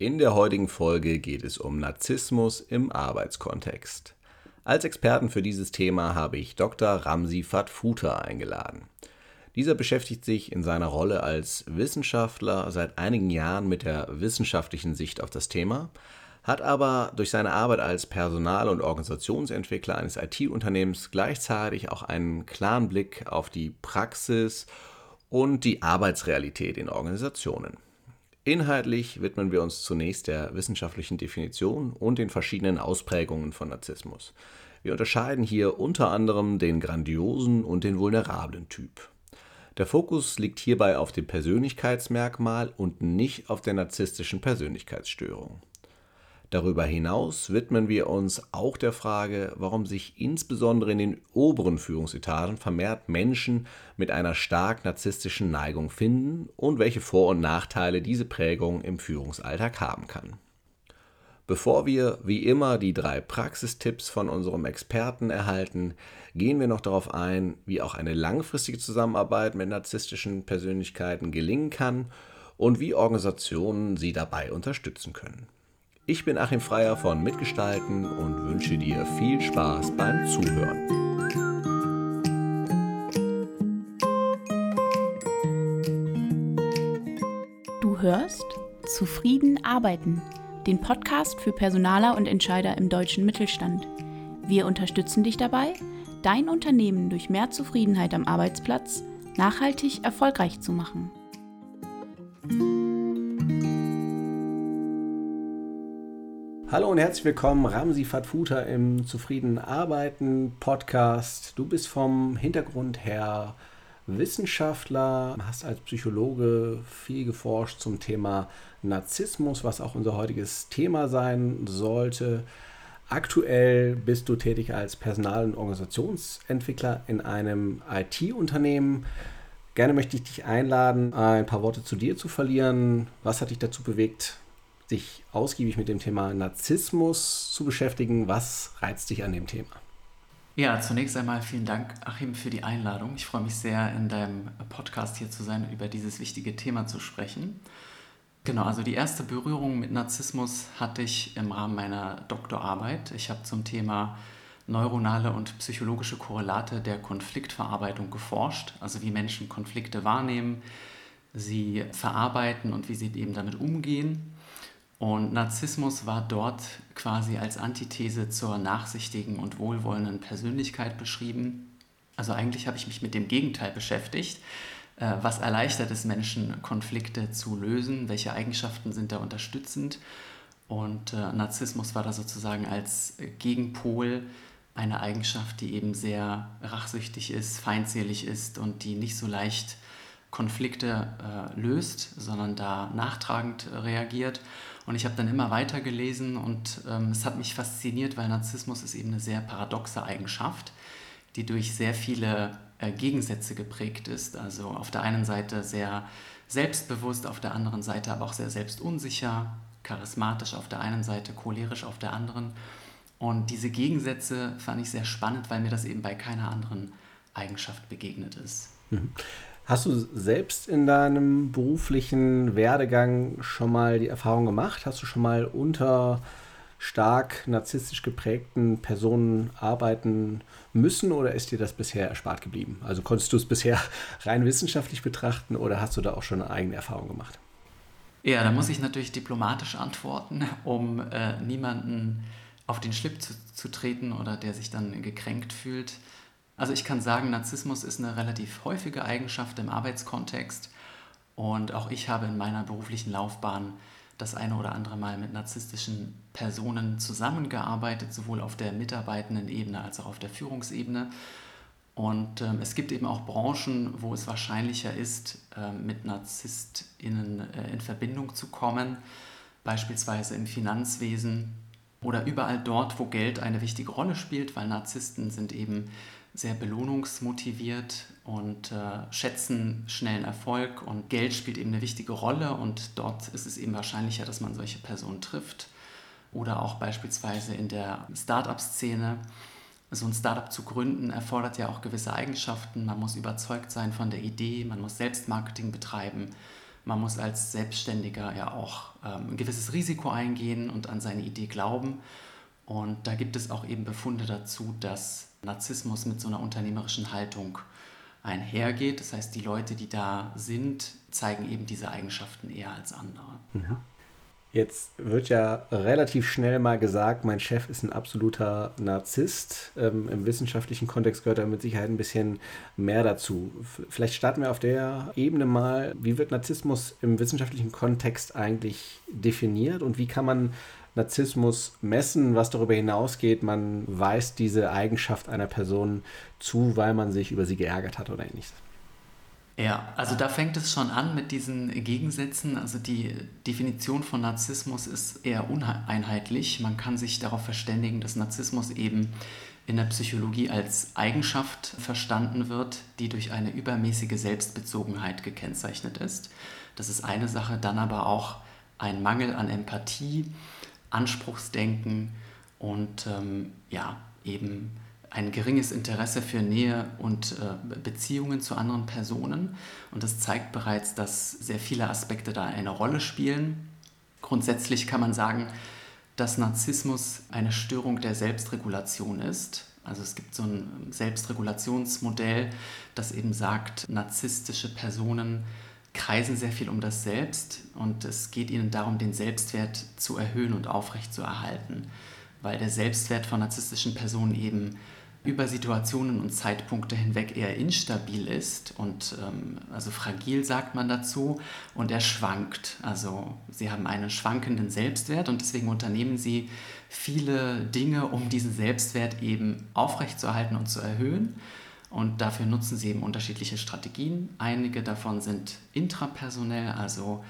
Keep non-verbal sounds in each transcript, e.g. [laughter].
In der heutigen Folge geht es um Narzissmus im Arbeitskontext. Als Experten für dieses Thema habe ich Dr. Ramsi Fatfuta eingeladen. Dieser beschäftigt sich in seiner Rolle als Wissenschaftler seit einigen Jahren mit der wissenschaftlichen Sicht auf das Thema, hat aber durch seine Arbeit als Personal- und Organisationsentwickler eines IT-Unternehmens gleichzeitig auch einen klaren Blick auf die Praxis und die Arbeitsrealität in Organisationen. Inhaltlich widmen wir uns zunächst der wissenschaftlichen Definition und den verschiedenen Ausprägungen von Narzissmus. Wir unterscheiden hier unter anderem den grandiosen und den vulnerablen Typ. Der Fokus liegt hierbei auf dem Persönlichkeitsmerkmal und nicht auf der narzisstischen Persönlichkeitsstörung. Darüber hinaus widmen wir uns auch der Frage, warum sich insbesondere in den oberen Führungsetagen vermehrt Menschen mit einer stark narzisstischen Neigung finden und welche Vor- und Nachteile diese Prägung im Führungsalltag haben kann. Bevor wir wie immer die drei Praxistipps von unserem Experten erhalten, gehen wir noch darauf ein, wie auch eine langfristige Zusammenarbeit mit narzisstischen Persönlichkeiten gelingen kann und wie Organisationen sie dabei unterstützen können. Ich bin Achim Freier von Mitgestalten und wünsche dir viel Spaß beim Zuhören. Du hörst Zufrieden arbeiten, den Podcast für Personaler und Entscheider im deutschen Mittelstand. Wir unterstützen dich dabei, dein Unternehmen durch mehr Zufriedenheit am Arbeitsplatz nachhaltig erfolgreich zu machen. Hallo und herzlich willkommen, Ramsi Fatfuta im Zufrieden Arbeiten Podcast. Du bist vom Hintergrund her Wissenschaftler, hast als Psychologe viel geforscht zum Thema Narzissmus, was auch unser heutiges Thema sein sollte. Aktuell bist du tätig als Personal- und Organisationsentwickler in einem IT-Unternehmen. Gerne möchte ich dich einladen, ein paar Worte zu dir zu verlieren. Was hat dich dazu bewegt, sich ausgiebig mit dem Thema Narzissmus zu beschäftigen. Was reizt dich an dem Thema? Ja, zunächst einmal vielen Dank, Achim, für die Einladung. Ich freue mich sehr, in deinem Podcast hier zu sein über dieses wichtige Thema zu sprechen. Genau, also die erste Berührung mit Narzissmus hatte ich im Rahmen meiner Doktorarbeit. Ich habe zum Thema neuronale und psychologische Korrelate der Konfliktverarbeitung geforscht, also wie Menschen Konflikte wahrnehmen, sie verarbeiten und wie sie eben damit umgehen. Und Narzissmus war dort quasi als Antithese zur nachsichtigen und wohlwollenden Persönlichkeit beschrieben. Also eigentlich habe ich mich mit dem Gegenteil beschäftigt. Äh, was erleichtert es Menschen, Konflikte zu lösen? Welche Eigenschaften sind da unterstützend? Und äh, Narzissmus war da sozusagen als Gegenpol eine Eigenschaft, die eben sehr rachsüchtig ist, feindselig ist und die nicht so leicht Konflikte äh, löst, sondern da nachtragend reagiert. Und ich habe dann immer weiter gelesen und ähm, es hat mich fasziniert, weil Narzissmus ist eben eine sehr paradoxe Eigenschaft, die durch sehr viele äh, Gegensätze geprägt ist. Also auf der einen Seite sehr selbstbewusst, auf der anderen Seite aber auch sehr selbstunsicher, charismatisch auf der einen Seite, cholerisch auf der anderen. Und diese Gegensätze fand ich sehr spannend, weil mir das eben bei keiner anderen Eigenschaft begegnet ist. Hast du selbst in deinem beruflichen Werdegang schon mal die Erfahrung gemacht? Hast du schon mal unter stark narzisstisch geprägten Personen arbeiten müssen oder ist dir das bisher erspart geblieben? Also konntest du es bisher [laughs] rein wissenschaftlich betrachten oder hast du da auch schon eine eigene Erfahrung gemacht? Ja, da muss ich natürlich diplomatisch antworten, um äh, niemanden auf den Schlip zu, zu treten oder der sich dann gekränkt fühlt. Also ich kann sagen, Narzissmus ist eine relativ häufige Eigenschaft im Arbeitskontext und auch ich habe in meiner beruflichen Laufbahn das eine oder andere Mal mit narzisstischen Personen zusammengearbeitet, sowohl auf der mitarbeitenden Ebene als auch auf der Führungsebene. Und ähm, es gibt eben auch Branchen, wo es wahrscheinlicher ist, äh, mit NarzisstInnen äh, in Verbindung zu kommen, beispielsweise im Finanzwesen oder überall dort, wo Geld eine wichtige Rolle spielt, weil Narzissten sind eben sehr belohnungsmotiviert und äh, schätzen schnellen Erfolg und Geld spielt eben eine wichtige Rolle und dort ist es eben wahrscheinlicher, dass man solche Personen trifft. Oder auch beispielsweise in der Startup-Szene. So ein Startup zu gründen erfordert ja auch gewisse Eigenschaften. Man muss überzeugt sein von der Idee, man muss Selbstmarketing betreiben, man muss als Selbstständiger ja auch ähm, ein gewisses Risiko eingehen und an seine Idee glauben. Und da gibt es auch eben Befunde dazu, dass Narzissmus mit so einer unternehmerischen Haltung einhergeht. Das heißt, die Leute, die da sind, zeigen eben diese Eigenschaften eher als andere. Mhm. Jetzt wird ja relativ schnell mal gesagt, mein Chef ist ein absoluter Narzisst. Ähm, Im wissenschaftlichen Kontext gehört da mit Sicherheit ein bisschen mehr dazu. Vielleicht starten wir auf der Ebene mal, wie wird Narzissmus im wissenschaftlichen Kontext eigentlich definiert und wie kann man Narzissmus messen, was darüber hinausgeht, man weist diese Eigenschaft einer Person zu, weil man sich über sie geärgert hat oder ähnliches. Ja, also da fängt es schon an mit diesen Gegensätzen. Also die Definition von Narzissmus ist eher uneinheitlich. Man kann sich darauf verständigen, dass Narzissmus eben in der Psychologie als Eigenschaft verstanden wird, die durch eine übermäßige Selbstbezogenheit gekennzeichnet ist. Das ist eine Sache, dann aber auch ein Mangel an Empathie, Anspruchsdenken und ähm, ja, eben ein geringes Interesse für Nähe und äh, Beziehungen zu anderen Personen. Und das zeigt bereits, dass sehr viele Aspekte da eine Rolle spielen. Grundsätzlich kann man sagen, dass Narzissmus eine Störung der Selbstregulation ist. Also es gibt so ein Selbstregulationsmodell, das eben sagt, narzisstische Personen kreisen sehr viel um das Selbst und es geht ihnen darum, den Selbstwert zu erhöhen und aufrechtzuerhalten, weil der Selbstwert von narzisstischen Personen eben über Situationen und Zeitpunkte hinweg eher instabil ist und ähm, also fragil sagt man dazu und er schwankt. Also sie haben einen schwankenden Selbstwert und deswegen unternehmen sie viele Dinge, um diesen Selbstwert eben aufrechtzuerhalten und zu erhöhen. Und dafür nutzen sie eben unterschiedliche Strategien. Einige davon sind intrapersonell, also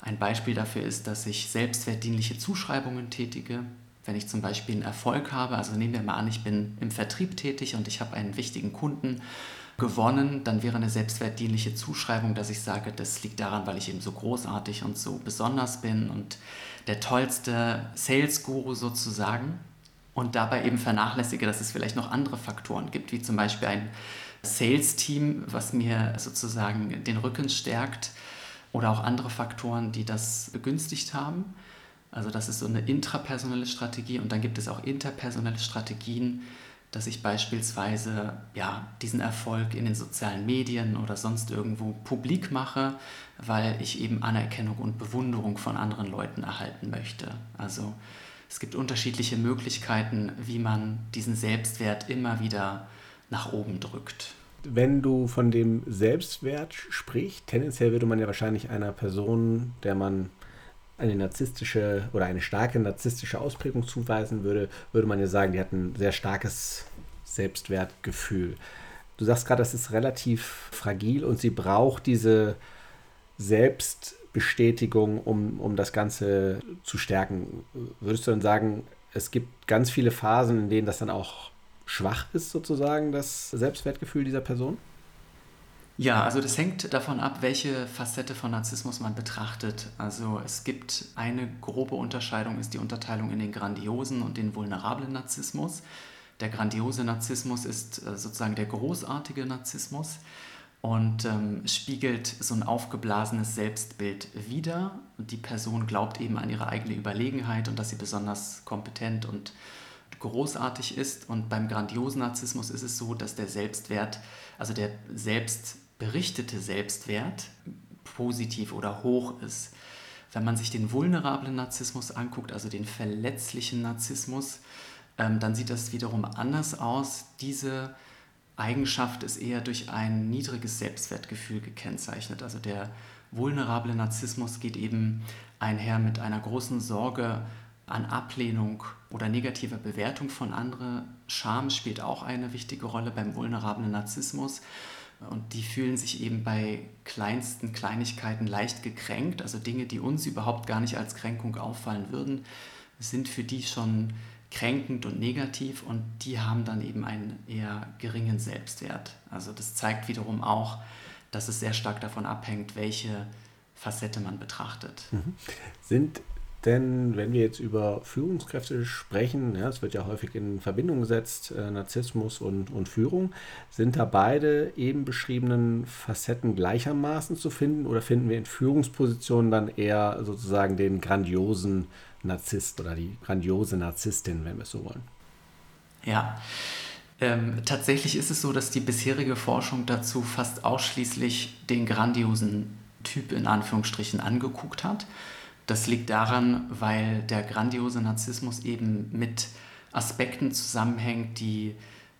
ein Beispiel dafür ist, dass ich selbstwertdienliche Zuschreibungen tätige wenn ich zum Beispiel einen Erfolg habe, also nehmen wir mal an, ich bin im Vertrieb tätig und ich habe einen wichtigen Kunden gewonnen, dann wäre eine selbstwertdienliche Zuschreibung, dass ich sage, das liegt daran, weil ich eben so großartig und so besonders bin und der tollste Sales-Guru sozusagen und dabei eben vernachlässige, dass es vielleicht noch andere Faktoren gibt, wie zum Beispiel ein Sales-Team, was mir sozusagen den Rücken stärkt oder auch andere Faktoren, die das begünstigt haben. Also das ist so eine intrapersonelle Strategie und dann gibt es auch interpersonelle Strategien, dass ich beispielsweise ja, diesen Erfolg in den sozialen Medien oder sonst irgendwo publik mache, weil ich eben Anerkennung und Bewunderung von anderen Leuten erhalten möchte. Also es gibt unterschiedliche Möglichkeiten, wie man diesen Selbstwert immer wieder nach oben drückt. Wenn du von dem Selbstwert sprichst, tendenziell würde man ja wahrscheinlich einer Person, der man eine narzisstische oder eine starke narzisstische Ausprägung zuweisen würde, würde man ja sagen, die hat ein sehr starkes Selbstwertgefühl. Du sagst gerade, das ist relativ fragil und sie braucht diese Selbstbestätigung, um, um das Ganze zu stärken. Würdest du dann sagen, es gibt ganz viele Phasen, in denen das dann auch schwach ist, sozusagen, das Selbstwertgefühl dieser Person? Ja, also das hängt davon ab, welche Facette von Narzissmus man betrachtet. Also es gibt eine grobe Unterscheidung, ist die Unterteilung in den grandiosen und den vulnerablen Narzissmus. Der grandiose Narzissmus ist äh, sozusagen der großartige Narzissmus und ähm, spiegelt so ein aufgeblasenes Selbstbild wider. Und die Person glaubt eben an ihre eigene Überlegenheit und dass sie besonders kompetent und großartig ist. Und beim grandiosen Narzissmus ist es so, dass der Selbstwert, also der Selbst berichtete Selbstwert positiv oder hoch ist. Wenn man sich den vulnerablen Narzissmus anguckt, also den verletzlichen Narzissmus, ähm, dann sieht das wiederum anders aus. Diese Eigenschaft ist eher durch ein niedriges Selbstwertgefühl gekennzeichnet. Also der vulnerable Narzissmus geht eben einher mit einer großen Sorge an Ablehnung oder negativer Bewertung von anderen. Scham spielt auch eine wichtige Rolle beim vulnerablen Narzissmus. Und die fühlen sich eben bei kleinsten Kleinigkeiten leicht gekränkt. Also Dinge, die uns überhaupt gar nicht als Kränkung auffallen würden, sind für die schon kränkend und negativ und die haben dann eben einen eher geringen Selbstwert. Also das zeigt wiederum auch, dass es sehr stark davon abhängt, welche Facette man betrachtet. Mhm. Sind Denn wenn wir jetzt über Führungskräfte sprechen, ja, es wird ja häufig in Verbindung gesetzt, äh, Narzissmus und, und Führung, sind da beide eben beschriebenen Facetten gleichermaßen zu finden oder finden wir in Führungspositionen dann eher sozusagen den grandiosen Narzisst oder die grandiose Narzisstin, wenn wir es so wollen? Ja, ähm, tatsächlich ist es so, dass die bisherige Forschung dazu fast ausschließlich den grandiosen Typ in Anführungsstrichen angeguckt hat. Das liegt daran, weil der grandiose Narzissmus eben mit Aspekten zusammenhängt, die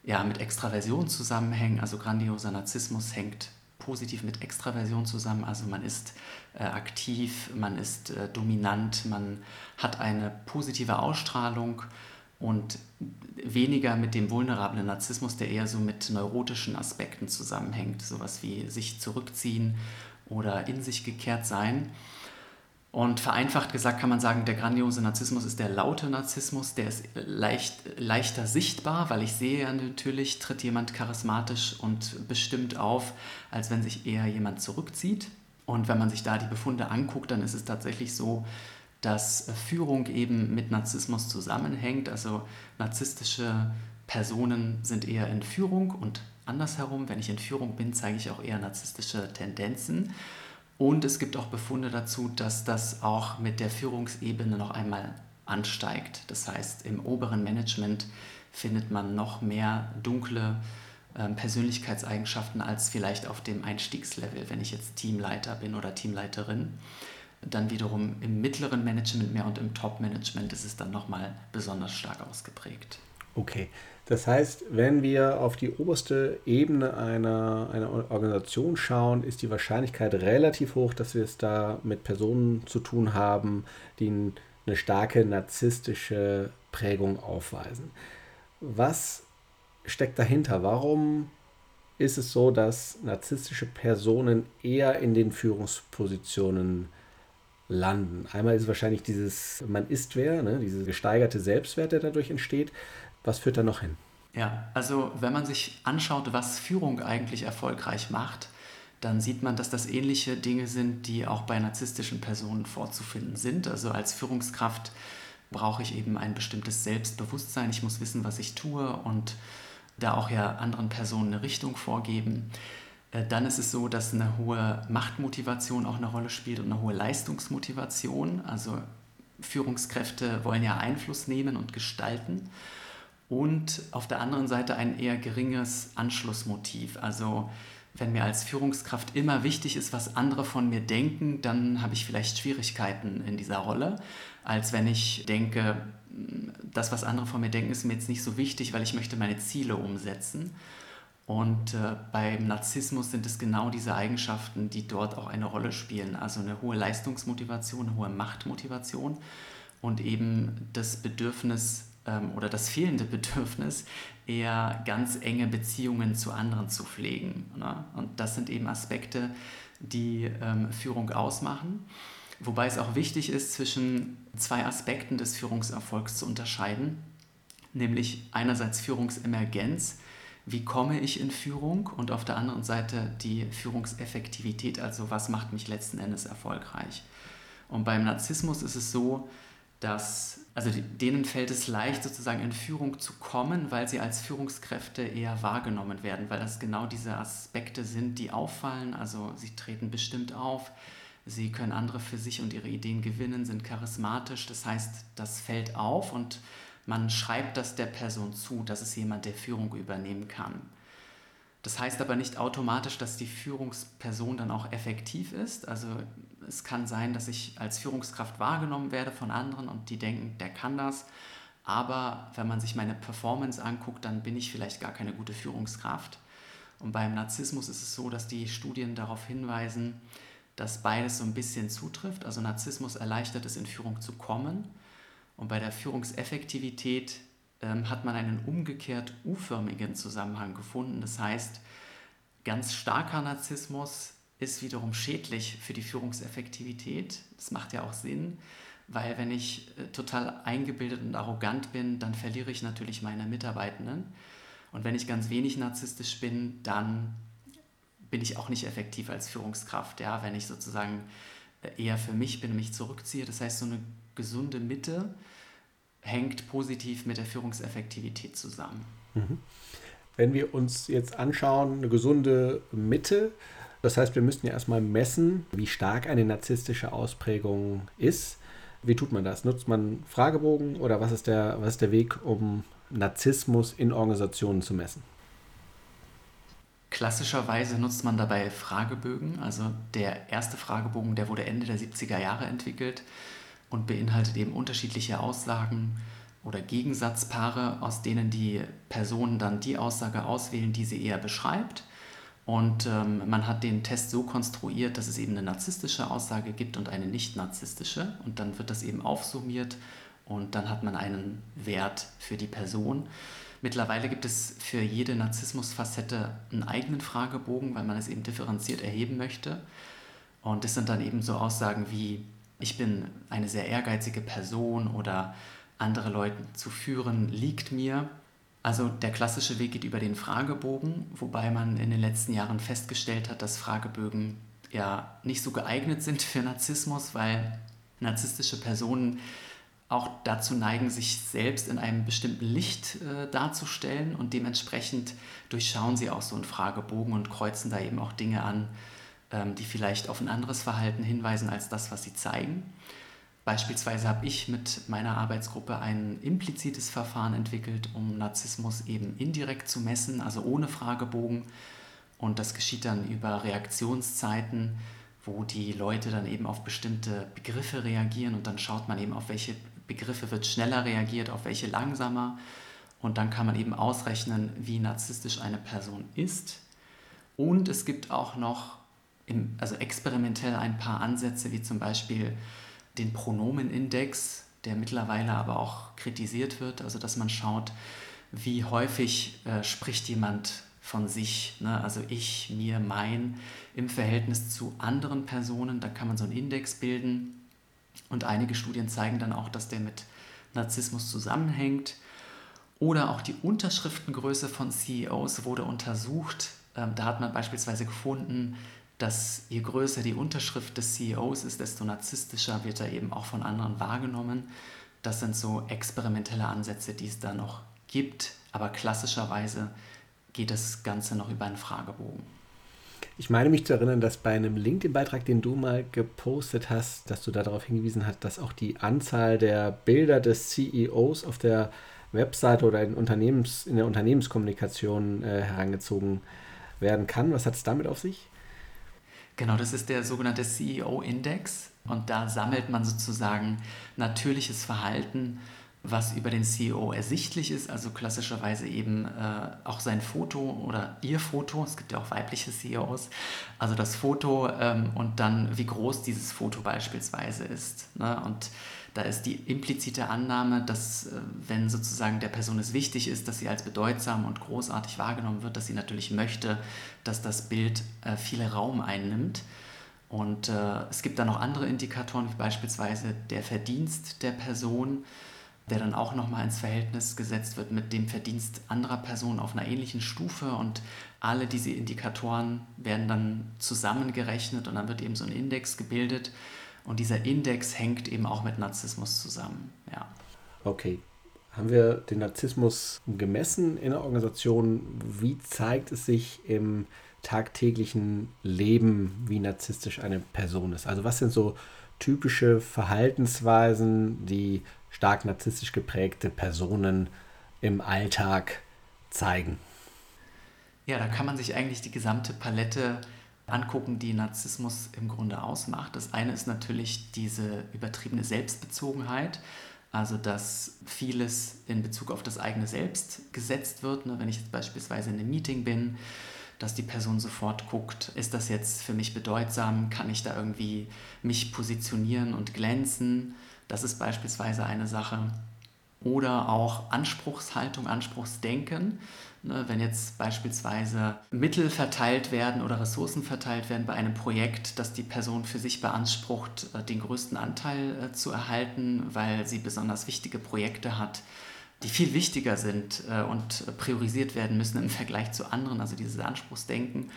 ja mit Extraversion zusammenhängen. Also grandioser Narzissmus hängt positiv mit Extraversion zusammen. Also man ist äh, aktiv, man ist äh, dominant, man hat eine positive Ausstrahlung und weniger mit dem vulnerablen Narzissmus, der eher so mit neurotischen Aspekten zusammenhängt. Sowas wie sich zurückziehen oder in sich gekehrt sein. Und vereinfacht gesagt kann man sagen, der grandiose Narzissmus ist der laute Narzissmus, der ist leicht, leichter sichtbar, weil ich sehe ja natürlich, tritt jemand charismatisch und bestimmt auf, als wenn sich eher jemand zurückzieht. Und wenn man sich da die Befunde anguckt, dann ist es tatsächlich so, dass Führung eben mit Narzissmus zusammenhängt. Also narzisstische Personen sind eher in Führung und andersherum, wenn ich in Führung bin, zeige ich auch eher narzisstische Tendenzen. Und es gibt auch Befunde dazu, dass das auch mit der Führungsebene noch einmal ansteigt. Das heißt, im oberen Management findet man noch mehr dunkle äh, Persönlichkeitseigenschaften als vielleicht auf dem Einstiegslevel, wenn ich jetzt Teamleiter bin oder Teamleiterin. Dann wiederum im mittleren Management mehr und im Top-Management ist es dann nochmal besonders stark ausgeprägt. Okay, das heißt, wenn wir auf die oberste Ebene einer, einer Organisation schauen, ist die Wahrscheinlichkeit relativ hoch, dass wir es da mit Personen zu tun haben, die eine starke narzisstische Prägung aufweisen. Was steckt dahinter? Warum ist es so, dass narzisstische Personen eher in den Führungspositionen landen? Einmal ist wahrscheinlich dieses Man ist wer, ne? diese gesteigerte Selbstwert, der dadurch entsteht. Was führt da noch hin? Ja, also wenn man sich anschaut, was Führung eigentlich erfolgreich macht, dann sieht man, dass das ähnliche Dinge sind, die auch bei narzisstischen Personen vorzufinden sind. Also als Führungskraft brauche ich eben ein bestimmtes Selbstbewusstsein. Ich muss wissen, was ich tue und da auch ja anderen Personen eine Richtung vorgeben. Äh, dann ist es so, dass eine hohe Machtmotivation auch eine Rolle spielt und eine hohe Leistungsmotivation. Also Führungskräfte wollen ja Einfluss nehmen und gestalten und auf der anderen Seite ein eher geringes Anschlussmotiv. Also wenn mir als Führungskraft immer wichtig ist, was andere von mir denken, dann habe ich vielleicht Schwierigkeiten in dieser Rolle, als wenn ich denke, das, was andere von mir denken, ist mir jetzt nicht so wichtig, weil ich möchte meine Ziele umsetzen. Und äh, beim Narzissmus sind es genau diese Eigenschaften, die dort auch eine Rolle spielen. Also eine hohe Leistungsmotivation, eine hohe Machtmotivation und eben das Bedürfnis, ähm, oder das fehlende [laughs] Bedürfnis, eher ganz enge Beziehungen zu anderen zu pflegen. Ne? Und das sind eben Aspekte, die ähm, Führung ausmachen. Wobei es auch wichtig ist, zwischen zwei Aspekten des Führungserfolgs zu unterscheiden, nämlich einerseits Führungsemergenz, wie komme ich in Führung und auf der anderen Seite die Führungseffektivität, also was macht mich letzten Endes erfolgreich. Und beim Narzissmus ist es so, dass, also denen fällt es leicht, sozusagen in Führung zu kommen, weil sie als Führungskräfte eher wahrgenommen werden, weil das genau diese Aspekte sind, die auffallen. Also sie treten bestimmt auf, sie können andere für sich und ihre Ideen gewinnen, sind charismatisch. Das heißt, das fällt auf und man schreibt das der Person zu, dass es jemand, der Führung übernehmen kann. Das heißt aber nicht automatisch, dass die Führungsperson dann auch effektiv ist. Also es kann sein, dass ich als Führungskraft wahrgenommen werde von anderen und die denken, der kann das. Aber wenn man sich meine Performance anguckt, dann bin ich vielleicht gar keine gute Führungskraft. Und beim Narzissmus ist es so, dass die Studien darauf hinweisen, dass beides so ein bisschen zutrifft. Also Narzissmus erleichtert es, in Führung zu kommen. Und bei der Führungseffektivität ähm, hat man einen umgekehrt U-förmigen Zusammenhang gefunden. Das heißt, ganz starker Narzissmus ist wiederum schädlich für die Führungseffektivität. Das macht ja auch Sinn, weil wenn ich äh, total eingebildet und arrogant bin, dann verliere ich natürlich meine Mitarbeitenden. Und wenn ich ganz wenig narzisstisch bin, dann bin ich auch nicht effektiv als Führungskraft. Ja? Wenn ich sozusagen äh, eher für mich bin und mich zurückziehe. Das heißt, so eine gesunde Mitte hängt positiv mit der Führungseffektivität zusammen. Mhm. Wenn wir uns jetzt anschauen, eine gesunde Mitte, das heißt, wir müssten ja erstmal messen, wie stark eine narzisstische Ausprägung ist. Wie tut man das? Nutzt man Fragebogen oder was ist der, was ist der Weg, um Narzissmus in Organisationen zu messen? Klassischerweise nutzt man dabei Fragebögen. Also der erste Fragebogen, der wurde Ende der 70er Jahre entwickelt und beinhaltet eben unterschiedliche Aussagen oder Gegensatzpaare, aus denen die Personen dann die Aussage auswählen, die sie eher beschreibt. Und ähm, man hat den Test so konstruiert, dass es eben eine narzisstische Aussage gibt und eine nicht narzisstische. Und dann wird das eben aufsummiert und dann hat man einen Wert für die Person. Mittlerweile gibt es für jede Narzissmusfacette einen eigenen Fragebogen, weil man es eben differenziert erheben möchte. Und das sind dann eben so Aussagen wie, ich bin eine sehr ehrgeizige Person oder andere Leute zu führen liegt mir. Also der klassische Weg geht über den Fragebogen, wobei man in den letzten Jahren festgestellt hat, dass Fragebögen ja nicht so geeignet sind für Narzissmus, weil narzisstische Personen auch dazu neigen, sich selbst in einem bestimmten Licht äh, darzustellen und dementsprechend durchschauen sie auch so einen Fragebogen und kreuzen da eben auch Dinge an, ähm, die vielleicht auf ein anderes Verhalten hinweisen als das, was sie zeigen. Beispielsweise habe ich mit meiner Arbeitsgruppe ein implizites Verfahren entwickelt, um Narzissmus eben indirekt zu messen, also ohne Fragebogen. Und das geschieht dann über Reaktionszeiten, wo die Leute dann eben auf bestimmte Begriffe reagieren und dann schaut man eben, auf welche Begriffe wird schneller reagiert, auf welche langsamer. Und dann kann man eben ausrechnen, wie narzisstisch eine Person ist. Und es gibt auch noch im, also experimentell ein paar Ansätze, wie zum Beispiel den Pronomenindex, der mittlerweile aber auch kritisiert wird, also dass man schaut, wie häufig äh, spricht jemand von sich, ne? also ich, mir, mein, im Verhältnis zu anderen Personen. Da kann man so einen Index bilden. Und einige Studien zeigen dann auch, dass der mit Narzissmus zusammenhängt. Oder auch die Unterschriftengröße von CEOs wurde untersucht. Ähm, da hat man beispielsweise gefunden, dass je größer die Unterschrift des CEOs ist, desto narzisstischer wird er eben auch von anderen wahrgenommen. Das sind so experimentelle Ansätze, die es da noch gibt, aber klassischerweise geht das Ganze noch über einen Fragebogen. Ich meine mich zu erinnern, dass bei einem LinkedIn-Beitrag, den du mal gepostet hast, dass du darauf hingewiesen hast, dass auch die Anzahl der Bilder des CEOs auf der Webseite oder in, Unternehmens, in der Unternehmenskommunikation äh, herangezogen werden kann. Was hat es damit auf sich? Genau, das ist der sogenannte CEO-Index und da sammelt man sozusagen natürliches Verhalten, was über den CEO ersichtlich ist, also klassischerweise eben äh, auch sein Foto oder ihr Foto, es gibt ja auch weibliche CEOs, also das Foto ähm, und dann wie groß dieses Foto beispielsweise ist. Ne? Und da ist die implizite Annahme, dass äh, wenn sozusagen der Person es wichtig ist, dass sie als bedeutsam und großartig wahrgenommen wird, dass sie natürlich möchte, dass das Bild äh, viel Raum einnimmt. Und äh, es gibt dann noch andere Indikatoren, wie beispielsweise der Verdienst der Person, der dann auch nochmal ins Verhältnis gesetzt wird mit dem Verdienst anderer Personen auf einer ähnlichen Stufe. Und alle diese Indikatoren werden dann zusammengerechnet und dann wird eben so ein Index gebildet. Und dieser Index hängt eben auch mit Narzissmus zusammen. Ja. Okay. Haben wir den Narzissmus gemessen in der Organisation? Wie zeigt es sich im tagtäglichen Leben, wie narzisstisch eine Person ist? Also was sind so typische Verhaltensweisen, die stark narzisstisch geprägte Personen im Alltag zeigen? Ja, da kann man sich eigentlich die gesamte Palette angucken, die Narzissmus im Grunde ausmacht. Das eine ist natürlich diese übertriebene Selbstbezogenheit, also dass vieles in Bezug auf das eigene Selbst gesetzt wird. Ne? Wenn ich jetzt beispielsweise in einem Meeting bin, dass die Person sofort guckt, ist das jetzt für mich bedeutsam, kann ich da irgendwie mich positionieren und glänzen. Das ist beispielsweise eine Sache. Oder auch Anspruchshaltung, Anspruchsdenken. Ne, wenn jetzt beispielsweise Mittel verteilt werden oder Ressourcen verteilt werden bei einem Projekt, dass die Person für sich beansprucht, äh, den größten Anteil äh, zu erhalten, weil sie besonders wichtige Projekte hat, die viel wichtiger sind äh, und priorisiert werden müssen im Vergleich zu anderen, also dieses Anspruchsdenken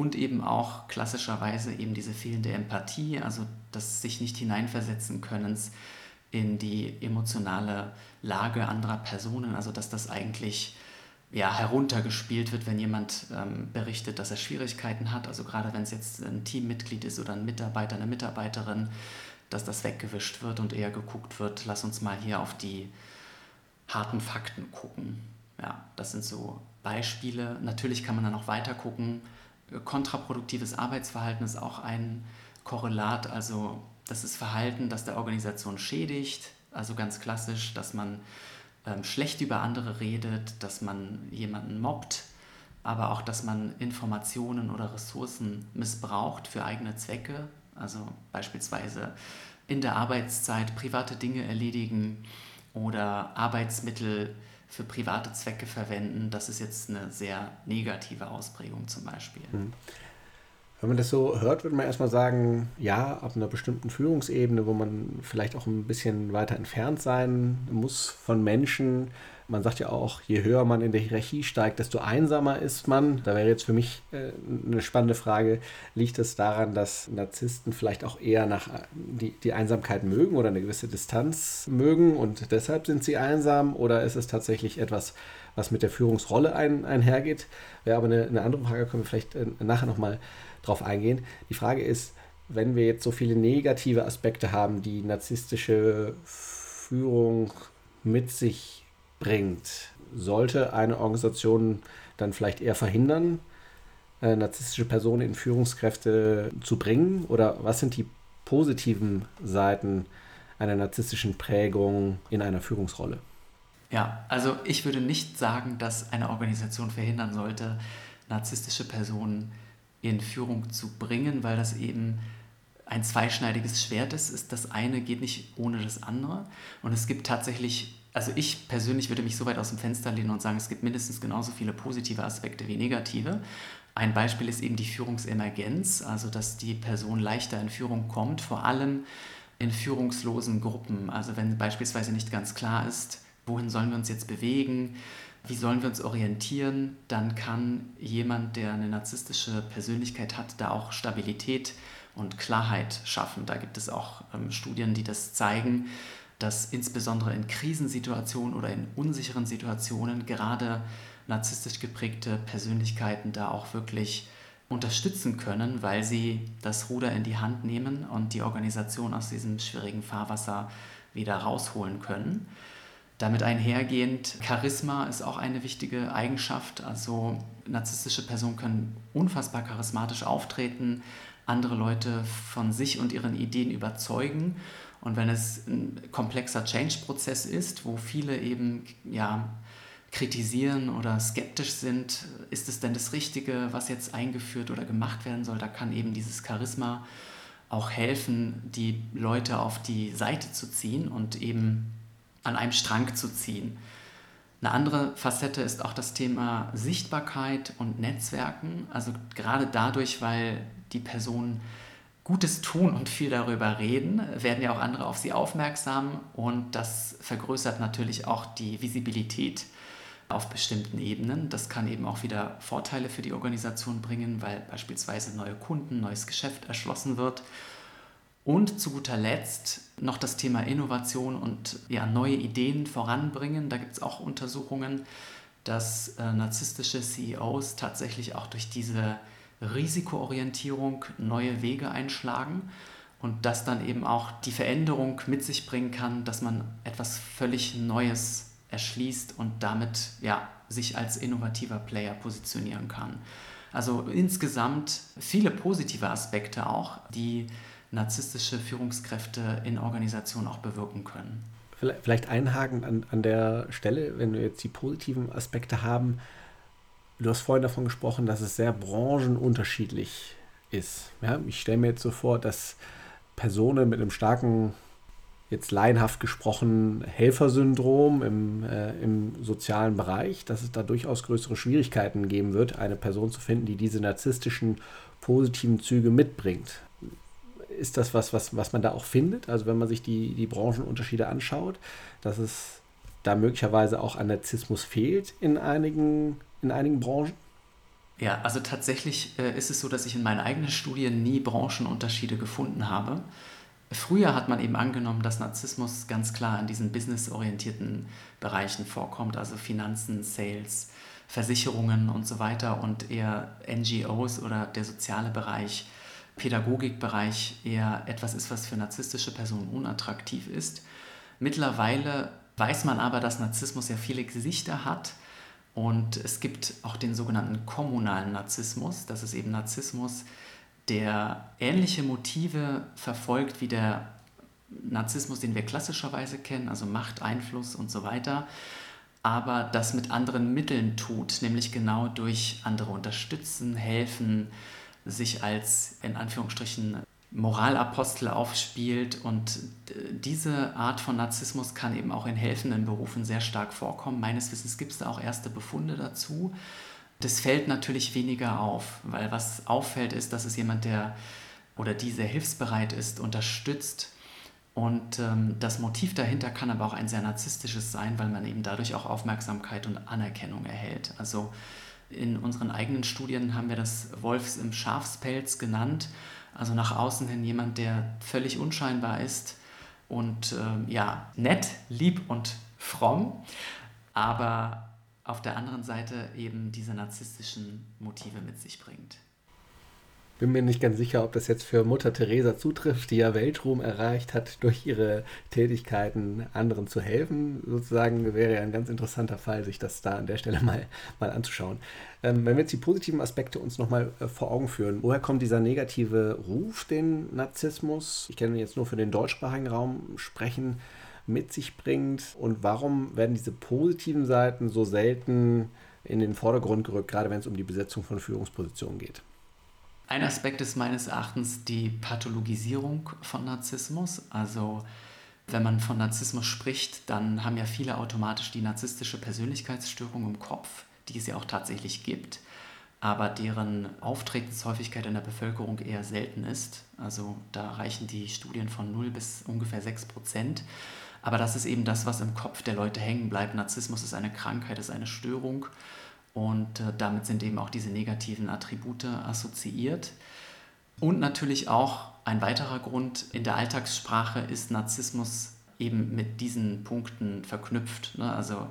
und eben auch klassischerweise eben diese fehlende Empathie, also das sich nicht hineinversetzen können in die emotionale Lage anderer Personen, also dass das eigentlich ja, heruntergespielt wird, wenn jemand ähm, berichtet, dass er Schwierigkeiten hat. Also gerade wenn es jetzt ein Teammitglied ist oder ein Mitarbeiter, eine Mitarbeiterin, dass das weggewischt wird und eher geguckt wird, lass uns mal hier auf die harten Fakten gucken. Ja, das sind so Beispiele. Natürlich kann man dann noch weiter gucken. Kontraproduktives Arbeitsverhalten ist auch ein Korrelat, also das ist Verhalten, das der Organisation schädigt. Also ganz klassisch, dass man ähm, schlecht über andere redet, dass man jemanden mobbt, aber auch, dass man Informationen oder Ressourcen missbraucht für eigene Zwecke. Also beispielsweise in der Arbeitszeit private Dinge erledigen oder Arbeitsmittel für private Zwecke verwenden. Das ist jetzt eine sehr negative Ausprägung zum Beispiel. Mhm. Wenn man das so hört, würde man erstmal sagen, ja, ab einer bestimmten Führungsebene, wo man vielleicht auch ein bisschen weiter entfernt sein muss von Menschen. Man sagt ja auch, je höher man in der Hierarchie steigt, desto einsamer ist man. Da wäre jetzt für mich äh, eine spannende Frage, liegt es daran, dass Narzissten vielleicht auch eher nach die, die Einsamkeit mögen oder eine gewisse Distanz mögen und deshalb sind sie einsam? Oder ist es tatsächlich etwas, was mit der Führungsrolle ein, einhergeht? Wäre aber eine, eine andere Frage, können wir vielleicht äh, nachher nochmal drauf eingehen. Die Frage ist, wenn wir jetzt so viele negative Aspekte haben, die narzisstische Führung mit sich bringt, sollte eine Organisation dann vielleicht eher verhindern, äh, narzisstische Personen in Führungskräfte zu bringen? Oder was sind die positiven Seiten einer narzisstischen Prägung in einer Führungsrolle? Ja, also ich würde nicht sagen, dass eine Organisation verhindern sollte, narzisstische Personen in Führung zu bringen, weil das eben ein zweischneidiges Schwert ist. ist. Das eine geht nicht ohne das andere. Und es gibt tatsächlich, also ich persönlich würde mich so weit aus dem Fenster lehnen und sagen, es gibt mindestens genauso viele positive Aspekte wie negative. Ein Beispiel ist eben die Führungsemergenz, also dass die Person leichter in Führung kommt, vor allem in führungslosen Gruppen. Also wenn beispielsweise nicht ganz klar ist, wohin sollen wir uns jetzt bewegen, wie sollen wir uns orientieren, dann kann jemand, der eine narzisstische Persönlichkeit hat, da auch Stabilität und Klarheit schaffen. Da gibt es auch ähm, Studien, die das zeigen, dass insbesondere in Krisensituationen oder in unsicheren Situationen gerade narzisstisch geprägte Persönlichkeiten da auch wirklich unterstützen können, weil sie das Ruder in die Hand nehmen und die Organisation aus diesem schwierigen Fahrwasser wieder rausholen können. Damit einhergehend, Charisma ist auch eine wichtige Eigenschaft. Also narzisstische Personen können unfassbar charismatisch auftreten, andere Leute von sich und ihren Ideen überzeugen. Und wenn es ein komplexer Change-Prozess ist, wo viele eben ja, kritisieren oder skeptisch sind, ist es denn das Richtige, was jetzt eingeführt oder gemacht werden soll, da kann eben dieses Charisma auch helfen, die Leute auf die Seite zu ziehen und eben an einem Strang zu ziehen. Eine andere Facette ist auch das Thema Sichtbarkeit und Netzwerken. Also gerade dadurch, weil die Personen Gutes tun und viel darüber reden, werden ja auch andere auf sie aufmerksam und das vergrößert natürlich auch die Visibilität auf bestimmten Ebenen. Das kann eben auch wieder Vorteile für die Organisation bringen, weil beispielsweise neue Kunden, neues Geschäft erschlossen wird und zu guter Letzt noch das Thema Innovation und ja, neue Ideen voranbringen. Da gibt es auch Untersuchungen, dass äh, narzisstische CEOs tatsächlich auch durch diese Risikoorientierung neue Wege einschlagen und das dann eben auch die Veränderung mit sich bringen kann, dass man etwas völlig Neues erschließt und damit ja, sich als innovativer Player positionieren kann. Also insgesamt viele positive Aspekte auch, die narzisstische Führungskräfte in Organisationen auch bewirken können. Vielleicht einhaken an, an der Stelle, wenn wir jetzt die positiven Aspekte haben. Du hast vorhin davon gesprochen, dass es sehr branchenunterschiedlich ist. Ja, ich stelle mir jetzt so vor, dass Personen mit einem starken, jetzt laienhaft gesprochen, Helfersyndrom im, äh, im sozialen Bereich, dass es da durchaus größere Schwierigkeiten geben wird, eine Person zu finden, die diese narzisstischen positiven Züge mitbringt ist das was, was, was man da auch findet? Also wenn man sich die, die Branchenunterschiede anschaut, dass es da möglicherweise auch an Narzissmus fehlt in einigen, in einigen Branchen? Ja, also tatsächlich äh, ist es so, dass ich in meinen eigenen Studien nie Branchenunterschiede gefunden habe. Früher hat man eben angenommen, dass Narzissmus ganz klar in diesen businessorientierten Bereichen vorkommt, also Finanzen, Sales, Versicherungen und so weiter und eher NGOs oder der soziale Bereich, Pädagogikbereich eher etwas ist, was für narzisstische Personen unattraktiv ist. Mittlerweile weiß man aber, dass Narzissmus ja viele Gesichter hat und es gibt auch den sogenannten kommunalen Narzissmus. Das ist eben Narzissmus, der ähnliche Motive verfolgt wie der Narzissmus, den wir klassischerweise kennen, also Macht, Einfluss und so weiter, aber das mit anderen Mitteln tut, nämlich genau durch andere unterstützen, helfen, sich als in Anführungsstrichen Moralapostel aufspielt und diese Art von Narzissmus kann eben auch in helfenden Berufen sehr stark vorkommen. Meines Wissens gibt es da auch erste Befunde dazu. Das fällt natürlich weniger auf, weil was auffällt ist, dass es jemand, der oder die sehr hilfsbereit ist, unterstützt. Und ähm, das Motiv dahinter kann aber auch ein sehr narzisstisches sein, weil man eben dadurch auch Aufmerksamkeit und Anerkennung erhält. Also in unseren eigenen Studien haben wir das Wolfs im Schafspelz genannt. Also nach außen hin jemand, der völlig unscheinbar ist und ähm, ja, nett, lieb und fromm, aber auf der anderen Seite eben diese narzisstischen Motive mit sich bringt. Bin mir nicht ganz sicher, ob das jetzt für Mutter Teresa zutrifft, die ja Weltruhm erreicht hat, durch ihre Tätigkeiten anderen zu helfen. Sozusagen wäre ja ein ganz interessanter Fall, sich das da an der Stelle mal, mal anzuschauen. Ähm, wenn wir jetzt die positiven Aspekte uns nochmal äh, vor Augen führen, woher kommt dieser negative Ruf, den Narzissmus, ich kenne jetzt nur für den deutschsprachigen Raum sprechen, mit sich bringt und warum werden diese positiven Seiten so selten in den Vordergrund gerückt, gerade wenn es um die Besetzung von Führungspositionen geht? Ein Aspekt ist meines Erachtens die Pathologisierung von Narzissmus. Also wenn man von Narzissmus spricht, dann haben ja viele automatisch die narzisstische Persönlichkeitsstörung im Kopf, die es ja auch tatsächlich gibt, aber deren Auftretenshäufigkeit in der Bevölkerung eher selten ist. Also da reichen die Studien von 0 bis ungefähr 6 Prozent. Aber das ist eben das, was im Kopf der Leute hängen bleibt. Narzissmus ist eine Krankheit, ist eine Störung und äh, damit sind eben auch diese negativen Attribute assoziiert. Und natürlich auch ein weiterer Grund, in der Alltagssprache ist Narzissmus eben mit diesen Punkten verknüpft. Ne? Also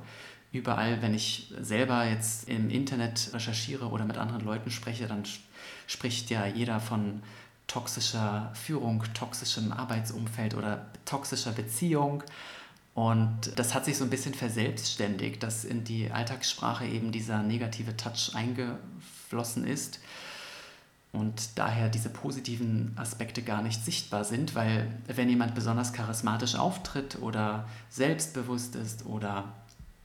überall, wenn ich selber jetzt im Internet recherchiere oder mit anderen Leuten spreche, dann spricht ja jeder von toxischer Führung, toxischem Arbeitsumfeld oder toxischer Beziehung. Und das hat sich so ein bisschen verselbstständigt, dass in die Alltagssprache eben dieser negative Touch eingeflossen ist und daher diese positiven Aspekte gar nicht sichtbar sind, weil wenn jemand besonders charismatisch auftritt oder selbstbewusst ist oder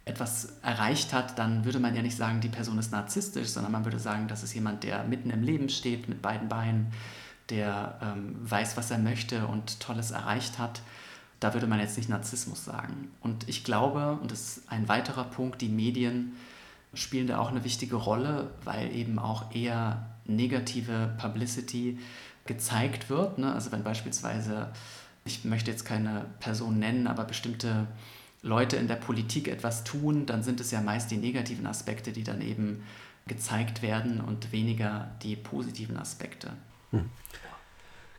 etwas erreicht hat, dann würde man ja nicht sagen, die Person ist narzisstisch, sondern man würde sagen, das ist jemand, der mitten im Leben steht mit beiden Beinen, der ähm, weiß, was er möchte und Tolles erreicht hat. Da würde man jetzt nicht Narzissmus sagen. Und ich glaube, und das ist ein weiterer Punkt, die Medien spielen da auch eine wichtige Rolle, weil eben auch eher negative Publicity gezeigt wird. Ne? Also wenn beispielsweise, ich möchte jetzt keine Person nennen, aber bestimmte Leute in der Politik etwas tun, dann sind es ja meist die negativen Aspekte, die dann eben gezeigt werden und weniger die positiven Aspekte. Hm.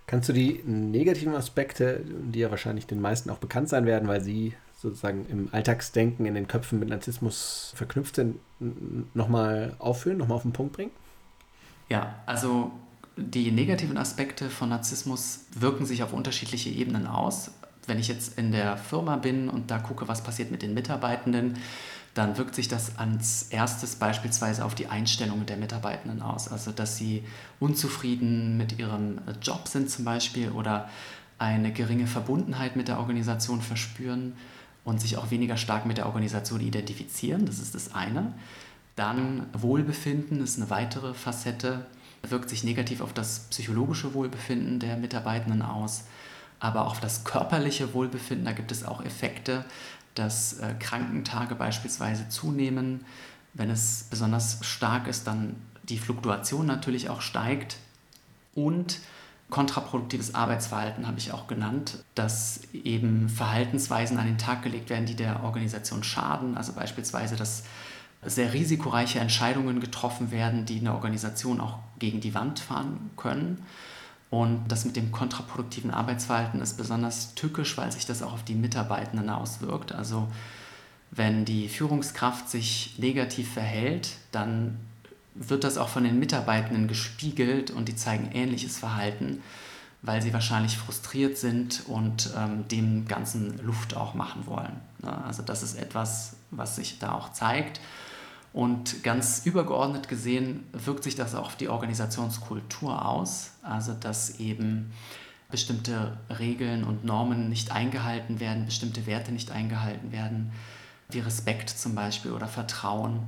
Kannst du die negativen Aspekte, die ja wahrscheinlich den meisten auch bekannt sein werden, weil sie sozusagen im Alltagsdenken in den Köpfen mit Narzissmus verknüpft sind, nochmal aufführen, nochmal auf den Punkt bringen? Ja, also die negativen Aspekte von Narzissmus wirken sich auf unterschiedliche Ebenen aus. Wenn ich jetzt in der Firma bin und da gucke, was passiert mit den Mitarbeitenden, dann wirkt sich das als erstes beispielsweise auf die Einstellungen der Mitarbeitenden aus. Also dass sie unzufrieden mit ihrem Job sind zum Beispiel oder eine geringe Verbundenheit mit der Organisation verspüren und sich auch weniger stark mit der Organisation identifizieren. Das ist das eine. Dann Wohlbefinden ist eine weitere Facette, wirkt sich negativ auf das psychologische Wohlbefinden der Mitarbeitenden aus, aber auch auf das körperliche Wohlbefinden. Da gibt es auch Effekte, dass äh, Krankentage beispielsweise zunehmen. Wenn es besonders stark ist, dann die Fluktuation natürlich auch steigt. Und kontraproduktives Arbeitsverhalten habe ich auch genannt, dass eben Verhaltensweisen an den Tag gelegt werden, die der Organisation schaden. Also beispielsweise, dass sehr risikoreiche Entscheidungen getroffen werden, die eine Organisation auch gegen die Wand fahren können. Und das mit dem kontraproduktiven Arbeitsverhalten ist besonders tückisch, weil sich das auch auf die Mitarbeitenden auswirkt. Also wenn die Führungskraft sich negativ verhält, dann wird das auch von den Mitarbeitenden gespiegelt und die zeigen ähnliches Verhalten, weil sie wahrscheinlich frustriert sind und ähm, dem Ganzen Luft auch machen wollen. Ne? Also das ist etwas, was sich da auch zeigt. Und ganz übergeordnet gesehen wirkt sich das auch auf die Organisationskultur aus, also dass eben bestimmte Regeln und Normen nicht eingehalten werden, bestimmte Werte nicht eingehalten werden, wie Respekt zum Beispiel oder Vertrauen.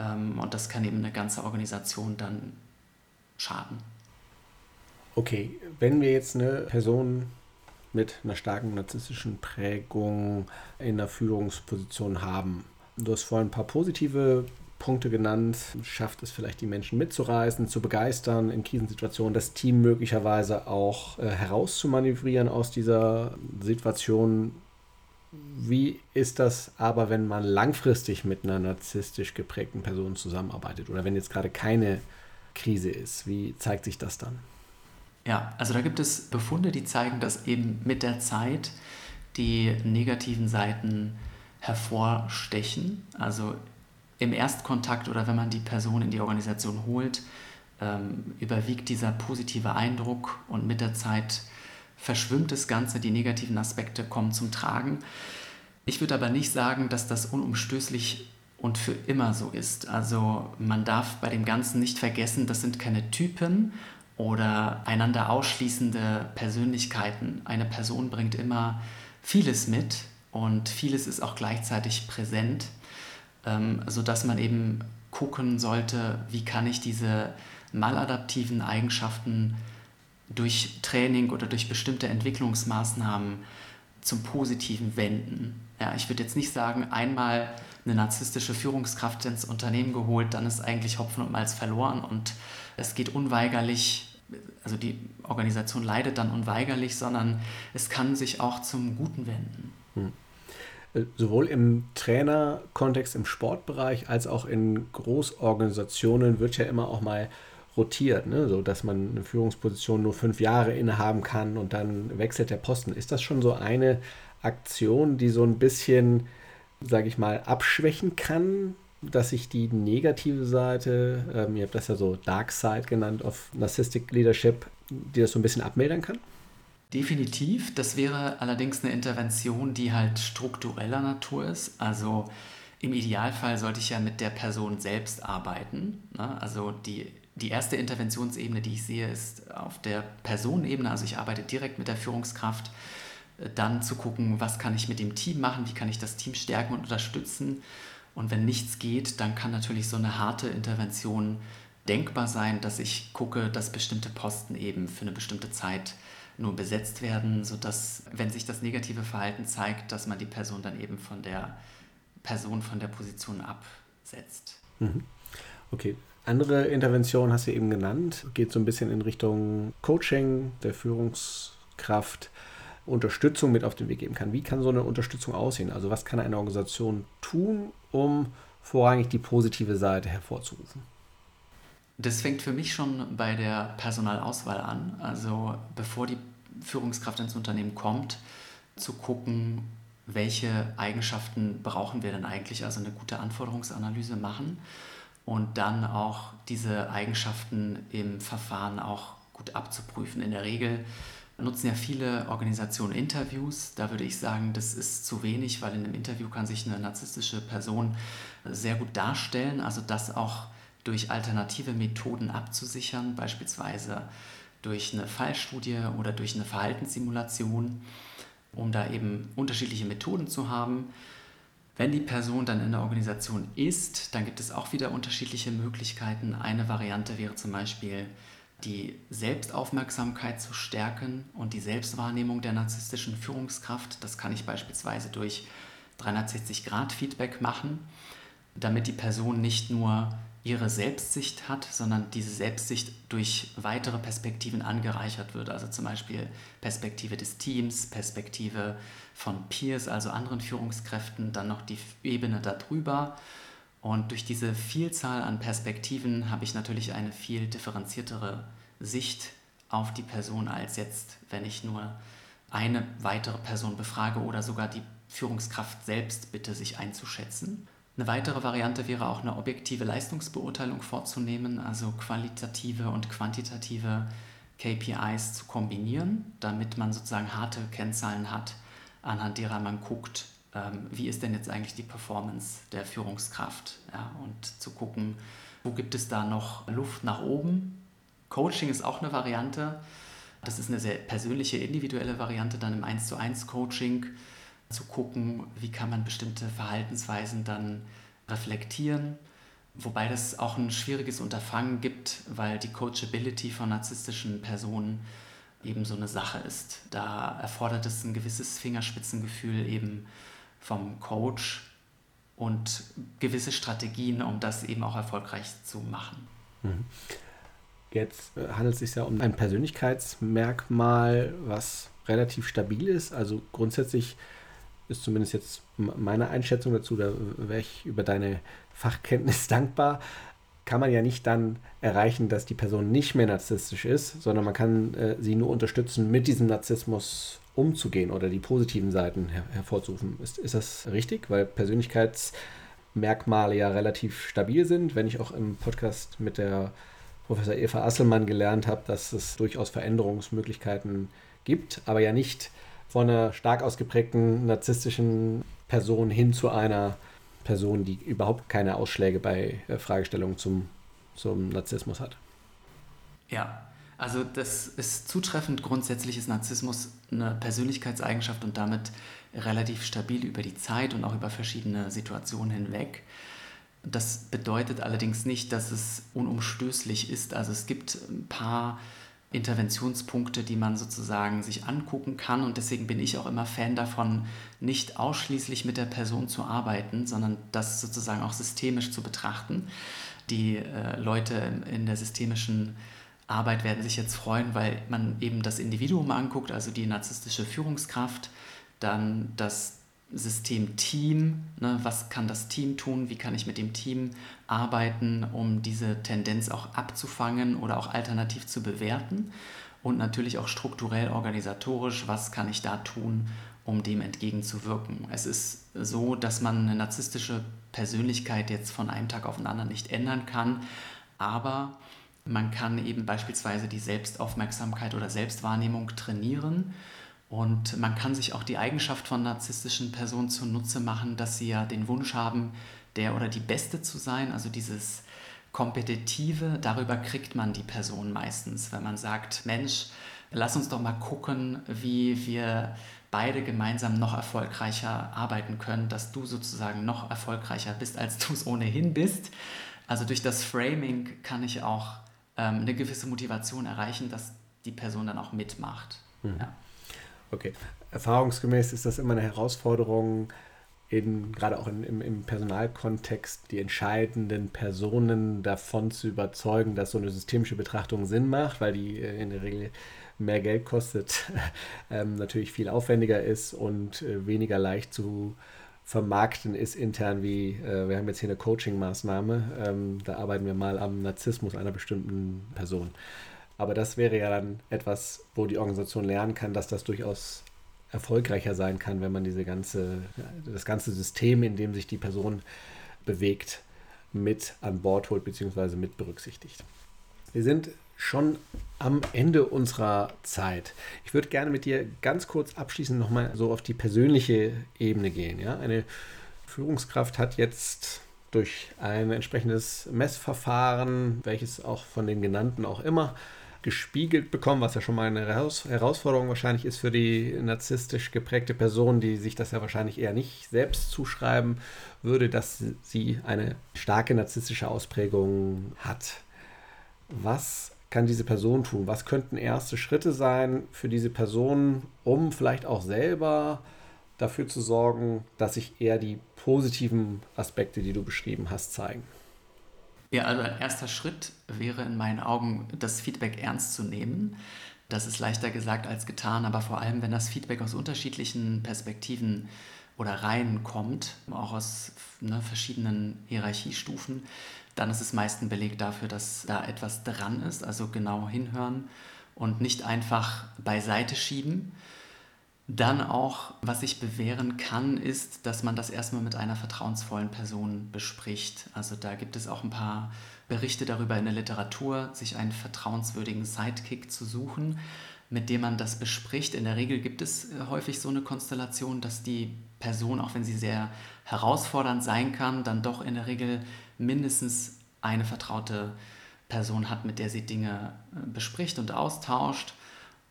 Ähm, und das kann eben eine ganze Organisation dann schaden. Okay, wenn wir jetzt eine Person mit einer starken narzisstischen Prägung in der Führungsposition haben, Du hast vorhin ein paar positive Punkte genannt. Schafft es vielleicht, die Menschen mitzureißen, zu begeistern in Krisensituationen, das Team möglicherweise auch äh, herauszumanövrieren aus dieser Situation. Wie ist das aber, wenn man langfristig mit einer narzisstisch geprägten Person zusammenarbeitet oder wenn jetzt gerade keine Krise ist? Wie zeigt sich das dann? Ja, also da gibt es Befunde, die zeigen, dass eben mit der Zeit die negativen Seiten hervorstechen. Also im Erstkontakt oder wenn man die Person in die Organisation holt, ähm, überwiegt dieser positive Eindruck und mit der Zeit verschwimmt das Ganze, die negativen Aspekte kommen zum Tragen. Ich würde aber nicht sagen, dass das unumstößlich und für immer so ist. Also man darf bei dem Ganzen nicht vergessen, das sind keine Typen oder einander ausschließende Persönlichkeiten. Eine Person bringt immer vieles mit und vieles ist auch gleichzeitig präsent ähm, sodass man eben gucken sollte, wie kann ich diese maladaptiven Eigenschaften durch Training oder durch bestimmte Entwicklungsmaßnahmen zum Positiven wenden. Ja, ich würde jetzt nicht sagen, einmal eine narzisstische Führungskraft ins Unternehmen geholt, dann ist eigentlich Hopfen und Malz verloren und es geht unweigerlich, also die Organisation leidet dann unweigerlich, sondern es kann sich auch zum Guten wenden. Hm sowohl im Trainerkontext, im Sportbereich, als auch in Großorganisationen wird ja immer auch mal rotiert, ne? so dass man eine Führungsposition nur fünf Jahre innehaben kann und dann wechselt der Posten. Ist das schon so eine Aktion, die so ein bisschen, sage ich mal, abschwächen kann, dass sich die negative Seite, ähm, ihr habt das ja so Dark Side genannt, of Narcissistic Leadership, die das so ein bisschen abmildern kann? Definitiv. Das wäre allerdings eine Intervention, die halt struktureller Natur ist. Also im Idealfall sollte ich ja mit der Person selbst arbeiten. Ne? Also die, die erste Interventionsebene, die ich sehe, ist auf der Personenebene. Also ich arbeite direkt mit der Führungskraft. Dann zu gucken, was kann ich mit dem Team machen, wie kann ich das Team stärken und unterstützen. Und wenn nichts geht, dann kann natürlich so eine harte Intervention denkbar sein, dass ich gucke, dass bestimmte Posten eben für eine bestimmte Zeit nur besetzt werden, sodass, wenn sich das negative Verhalten zeigt, dass man die Person dann eben von der Person, von der Position absetzt. Mhm. Okay. Andere Intervention hast du eben genannt, geht so ein bisschen in Richtung Coaching der Führungskraft, Unterstützung mit auf den Weg geben kann. Wie kann so eine Unterstützung aussehen? Also was kann eine Organisation tun, um vorrangig die positive Seite hervorzurufen? Das fängt für mich schon bei der Personalauswahl an. Also bevor die Führungskraft ins Unternehmen kommt, zu gucken, welche Eigenschaften brauchen wir denn eigentlich, also eine gute Anforderungsanalyse machen und dann auch diese Eigenschaften im Verfahren auch gut abzuprüfen. In der Regel nutzen ja viele Organisationen Interviews. Da würde ich sagen, das ist zu wenig, weil in einem Interview kann sich eine narzisstische Person sehr gut darstellen. Also das auch durch alternative Methoden abzusichern, beispielsweise durch eine Fallstudie oder durch eine Verhaltenssimulation, um da eben unterschiedliche Methoden zu haben. Wenn die Person dann in der Organisation ist, dann gibt es auch wieder unterschiedliche Möglichkeiten. Eine Variante wäre zum Beispiel, die Selbstaufmerksamkeit zu stärken und die Selbstwahrnehmung der narzisstischen Führungskraft. Das kann ich beispielsweise durch 360-Grad-Feedback machen, damit die Person nicht nur ihre Selbstsicht hat, sondern diese Selbstsicht durch weitere Perspektiven angereichert wird. Also zum Beispiel Perspektive des Teams, Perspektive von Peers, also anderen Führungskräften, dann noch die Ebene darüber. Und durch diese Vielzahl an Perspektiven habe ich natürlich eine viel differenziertere Sicht auf die Person als jetzt, wenn ich nur eine weitere Person befrage oder sogar die Führungskraft selbst bitte, sich einzuschätzen. Eine weitere Variante wäre auch eine objektive Leistungsbeurteilung vorzunehmen, also qualitative und quantitative KPIs zu kombinieren, damit man sozusagen harte Kennzahlen hat, anhand derer man guckt, ähm, wie ist denn jetzt eigentlich die Performance der Führungskraft ja, und zu gucken, wo gibt es da noch Luft nach oben. Coaching ist auch eine Variante. Das ist eine sehr persönliche, individuelle Variante dann im 1 zu 1 Coaching zu gucken, wie kann man bestimmte Verhaltensweisen dann reflektieren. Wobei das auch ein schwieriges Unterfangen gibt, weil die Coachability von narzisstischen Personen eben so eine Sache ist. Da erfordert es ein gewisses Fingerspitzengefühl eben vom Coach und gewisse Strategien, um das eben auch erfolgreich zu machen. Mhm. Jetzt äh, handelt es sich ja um ein Persönlichkeitsmerkmal, was relativ stabil ist. Also grundsätzlich ist zumindest jetzt meine Einschätzung dazu, da wäre ich über deine Fachkenntnis [laughs] dankbar, kann man ja nicht dann erreichen, dass die Person nicht mehr narzisstisch ist, sondern man kann äh, sie nur unterstützen, mit diesem Narzissmus umzugehen oder die positiven Seiten her hervorzurufen. Ist, ist das richtig? Weil Persönlichkeitsmerkmale ja relativ stabil sind. Wenn ich auch im Podcast mit der Professor Eva Asselmann gelernt habe, dass es durchaus Veränderungsmöglichkeiten gibt, aber ja nicht von einer stark ausgeprägten narzisstischen Person hin zu einer Person, die überhaupt keine Ausschläge bei äh, Fragestellungen zum, zum Narzissmus hat. Ja, also das ist zutreffend. Grundsätzlich ist Narzissmus eine Persönlichkeitseigenschaft und damit relativ stabil über die Zeit und auch über verschiedene Situationen hinweg. Das bedeutet allerdings nicht, dass es unumstößlich ist. Also es gibt ein paar Interventionspunkte, die man sozusagen sich angucken kann. Und deswegen bin ich auch immer Fan davon, nicht ausschließlich mit der Person zu arbeiten, sondern das sozusagen auch systemisch zu betrachten. Die äh, Leute in der systemischen Arbeit werden sich jetzt freuen, weil man eben das Individuum anguckt, also die narzisstische Führungskraft, dann das System Team, ne, was kann das Team tun, wie kann ich mit dem Team arbeiten, um diese Tendenz auch abzufangen oder auch alternativ zu bewerten? Und natürlich auch strukturell organisatorisch, was kann ich da tun, um dem entgegenzuwirken. Es ist so, dass man eine narzisstische Persönlichkeit jetzt von einem Tag auf den anderen nicht ändern kann, aber man kann eben beispielsweise die Selbstaufmerksamkeit oder Selbstwahrnehmung trainieren und man kann sich auch die Eigenschaft von narzisstischen Personen zunutze machen, dass sie ja den Wunsch haben, der oder die Beste zu sein, also dieses Kompetitive, darüber kriegt man die Person meistens, wenn man sagt, Mensch, lass uns doch mal gucken, wie wir beide gemeinsam noch erfolgreicher arbeiten können, dass du sozusagen noch erfolgreicher bist, als du es ohnehin bist. Also durch das Framing kann ich auch ähm, eine gewisse Motivation erreichen, dass die Person dann auch mitmacht. Mhm. Ja. Okay. Erfahrungsgemäß ist das immer eine Herausforderung, in, gerade auch in, im, im Personalkontext, die entscheidenden Personen davon zu überzeugen, dass so eine systemische Betrachtung Sinn macht, weil die äh, in der Regel mehr Geld kostet, [laughs] ähm, natürlich viel aufwendiger ist und äh, weniger leicht zu vermarkten ist intern wie, äh, wir haben jetzt hier eine Coaching-Maßnahme, ähm, da arbeiten wir mal am Narzissmus einer bestimmten Person. Aber das wäre ja dann etwas, wo die Organisation lernen kann, dass das durchaus erfolgreicher sein kann, wenn man diese ganze, das ganze System, in dem sich die Person bewegt, mit an Bord holt bzw. mit berücksichtigt. Wir sind schon am Ende unserer Zeit. Ich würde gerne mit dir ganz kurz abschließend nochmal so auf die persönliche Ebene gehen. Ja? Eine Führungskraft hat jetzt durch ein entsprechendes Messverfahren, welches auch von den genannten auch immer gespiegelt bekommen, was ja schon mal eine Herausforderung wahrscheinlich ist für die narzisstisch geprägte Person, die sich das ja wahrscheinlich eher nicht selbst zuschreiben würde, dass sie eine starke narzisstische Ausprägung hat. Was kann diese Person tun? Was könnten erste Schritte sein für diese Person, um vielleicht auch selber dafür zu sorgen, dass sich eher die positiven Aspekte, die du beschrieben hast, zeigen? Ja, also ein erster Schritt wäre in meinen Augen, das Feedback ernst zu nehmen. Das ist leichter gesagt als getan, aber vor allem, wenn das Feedback aus unterschiedlichen Perspektiven oder Reihen kommt, auch aus ne, verschiedenen Hierarchiestufen, dann ist es meist ein Beleg dafür, dass da etwas dran ist, also genau hinhören und nicht einfach beiseite schieben. Dann auch, was sich bewähren kann, ist, dass man das erstmal mit einer vertrauensvollen Person bespricht. Also da gibt es auch ein paar Berichte darüber in der Literatur, sich einen vertrauenswürdigen Sidekick zu suchen, mit dem man das bespricht. In der Regel gibt es äh, häufig so eine Konstellation, dass die Person, auch wenn sie sehr herausfordernd sein kann, dann doch in der Regel mindestens eine vertraute Person hat, mit der sie Dinge äh, bespricht und austauscht.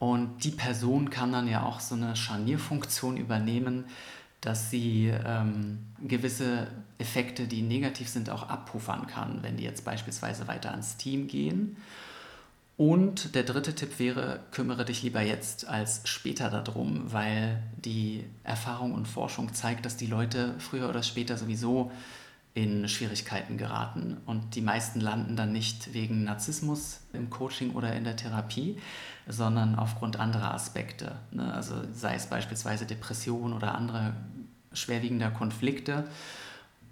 Und die Person kann dann ja auch so eine Scharnierfunktion übernehmen, dass sie ähm, gewisse Effekte, die negativ sind, auch abpuffern kann, wenn die jetzt beispielsweise weiter ans Team gehen. Und der dritte Tipp wäre, kümmere dich lieber jetzt als später darum, weil die Erfahrung und Forschung zeigt, dass die Leute früher oder später sowieso in Schwierigkeiten geraten. Und die meisten landen dann nicht wegen Narzissmus im Coaching oder in der Therapie, sondern aufgrund anderer Aspekte. Ne? Also sei es beispielsweise Depression oder andere schwerwiegender Konflikte.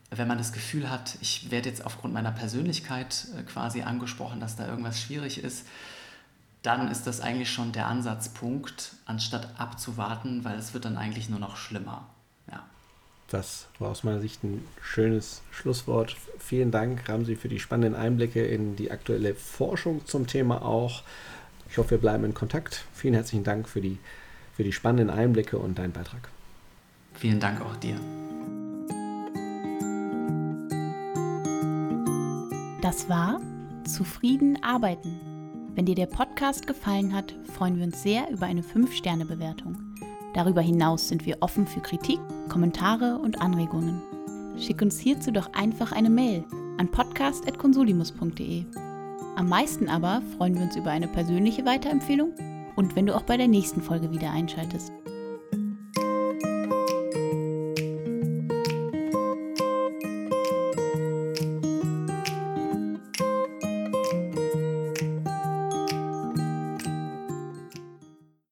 Wenn man das Gefühl hat, ich werde jetzt aufgrund meiner Persönlichkeit äh, quasi angesprochen, dass da irgendwas schwierig ist, dann ist das eigentlich schon der Ansatzpunkt, anstatt abzuwarten, weil es wird dann eigentlich nur noch schlimmer. Das war aus meiner Sicht ein schönes Schlusswort. Vielen Dank, Ramsi, für die spannenden Einblicke in die aktuelle Forschung zum Thema auch. Ich hoffe, wir bleiben in Kontakt. Vielen herzlichen Dank für die, für die spannenden Einblicke und deinen Beitrag. Vielen Dank auch dir. Das war Zufrieden arbeiten. Wenn dir der Podcast gefallen hat, freuen wir uns sehr über eine 5-Sterne-Bewertung. Darüber hinaus sind wir offen für Kritik, Kommentare und Anregungen. Schick uns hierzu doch einfach eine Mail an podcast.consulimus.de. Am meisten aber freuen wir uns über eine persönliche Weiterempfehlung und wenn du auch bei der nächsten Folge wieder einschaltest.